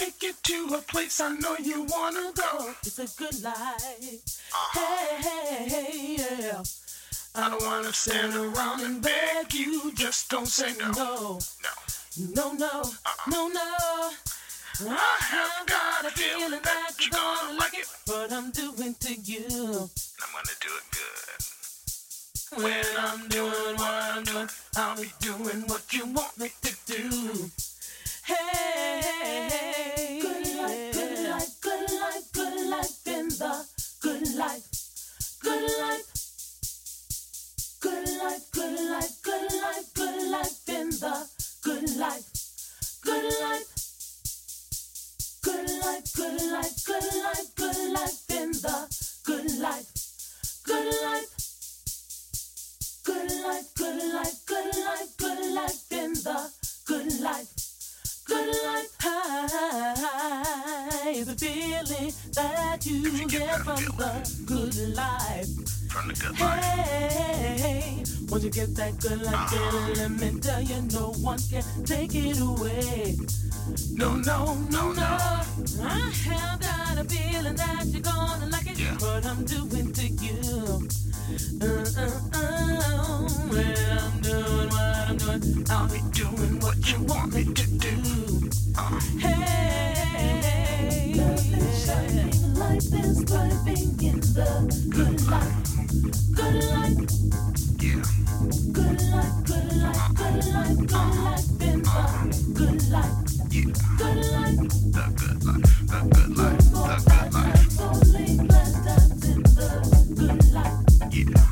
take you to a place I know you wanna go. It's a good life. Uh-huh. Hey, hey, yeah. I don't wanna stand around and beg you, just don't say no. No, No. no, no, no, no. I have got a feeling that you're gonna like it. What I'm doing to you. I'm gonna do it good. When I'm doing what I'm doing, I'll be doing what you want me to do. Hey, Good the good life. Good life. Good life, good life, good life, good life in the good life. Good life. Good life, good life, good life, good life in the good life. Good life. Good life, good life, good life, good life in the good life. Good life. high is a feeling that you get from the good life. From the good life. Hey, once you get that good life feeling, let me tell you, no one can take it away. No, no, no, no. I have got a feeling that you're gonna like it. Yeah. What I'm doing to you. Uh, uh, uh, when I'm doing what I'm doing, I'll be doing what you want me to do. Uh, hey. Love is shining, life is thriving in the good life. Good life, yeah. good life, good life, good life, good in the good life. Yeah. Good life, The good life. Life. good life. times,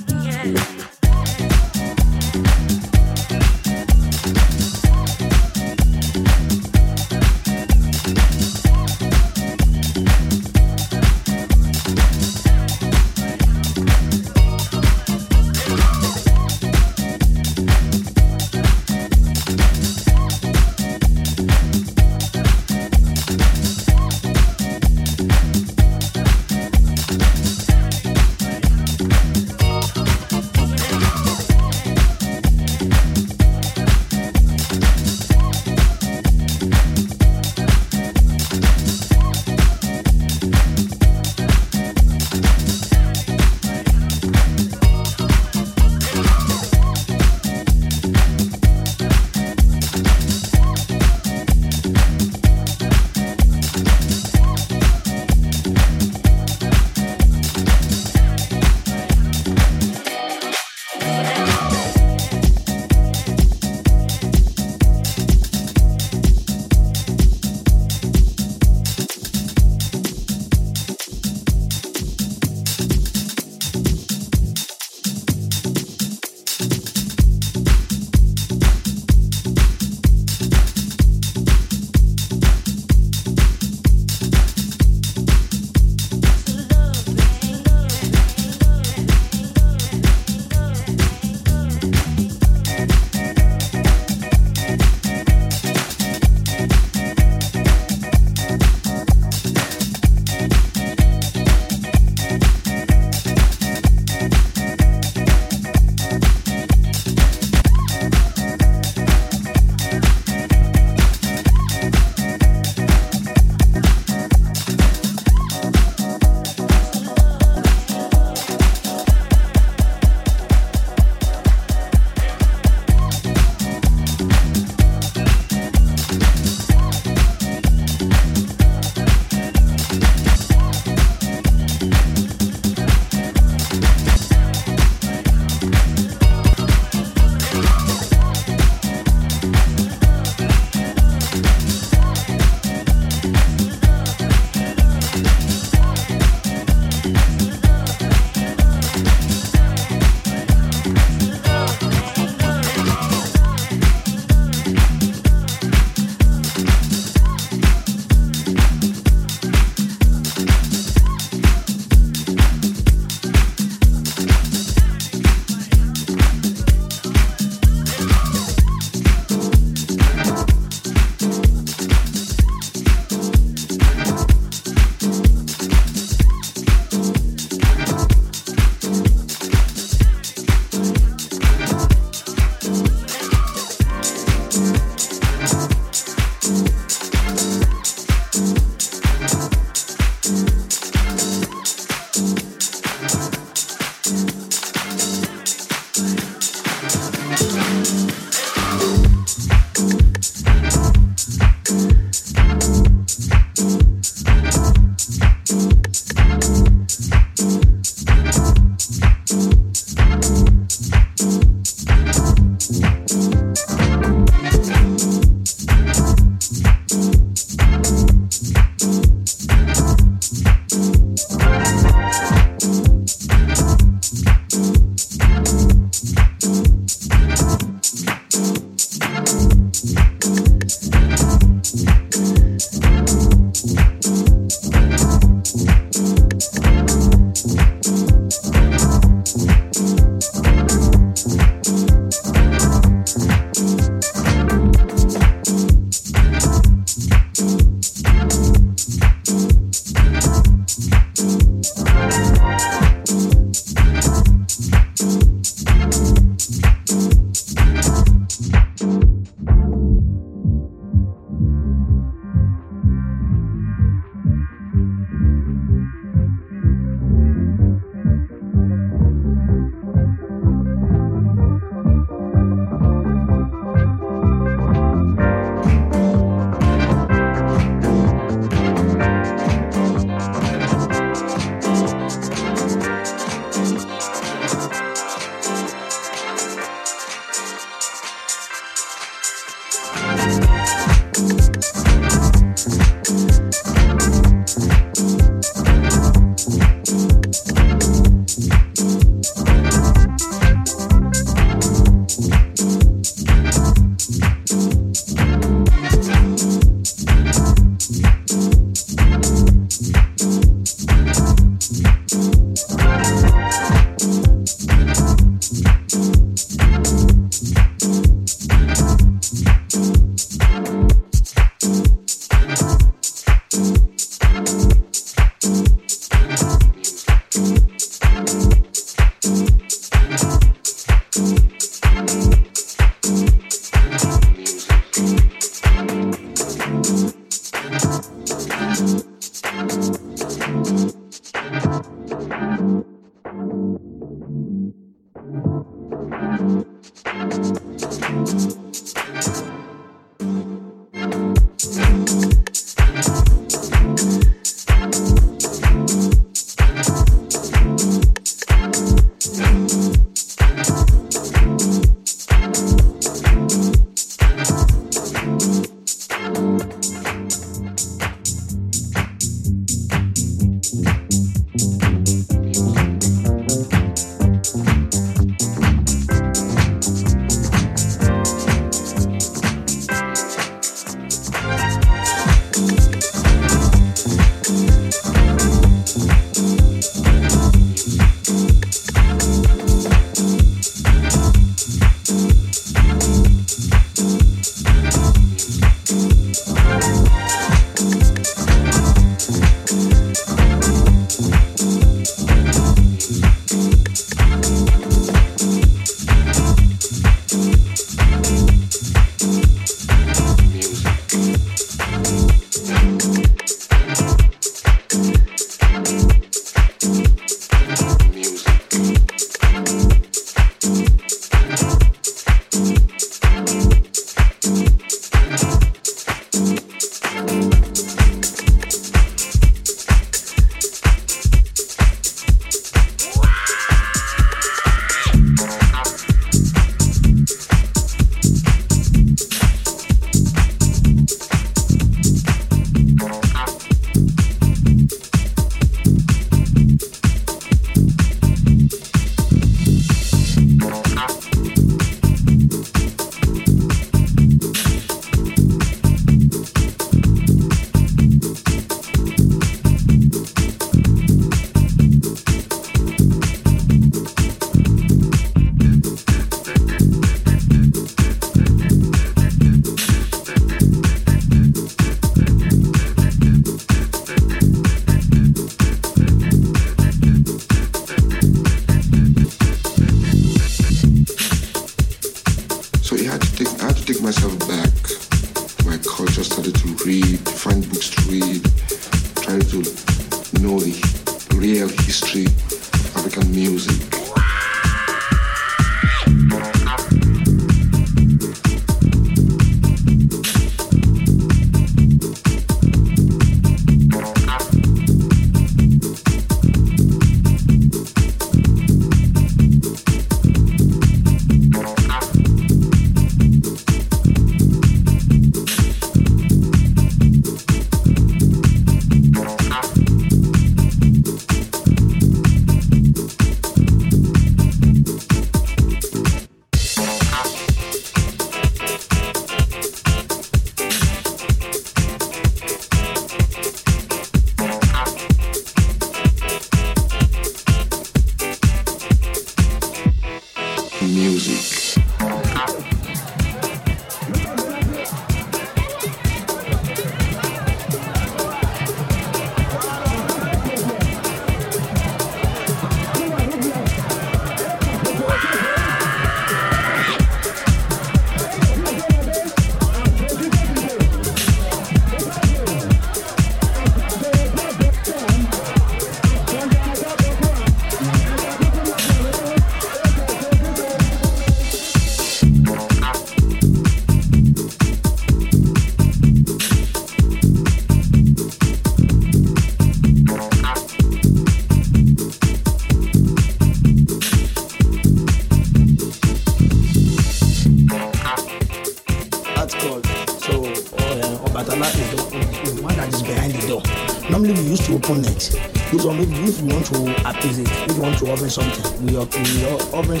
thankfulness. If you want to appease it, if you want to offer something, we are, we are offering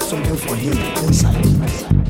something for him inside. inside.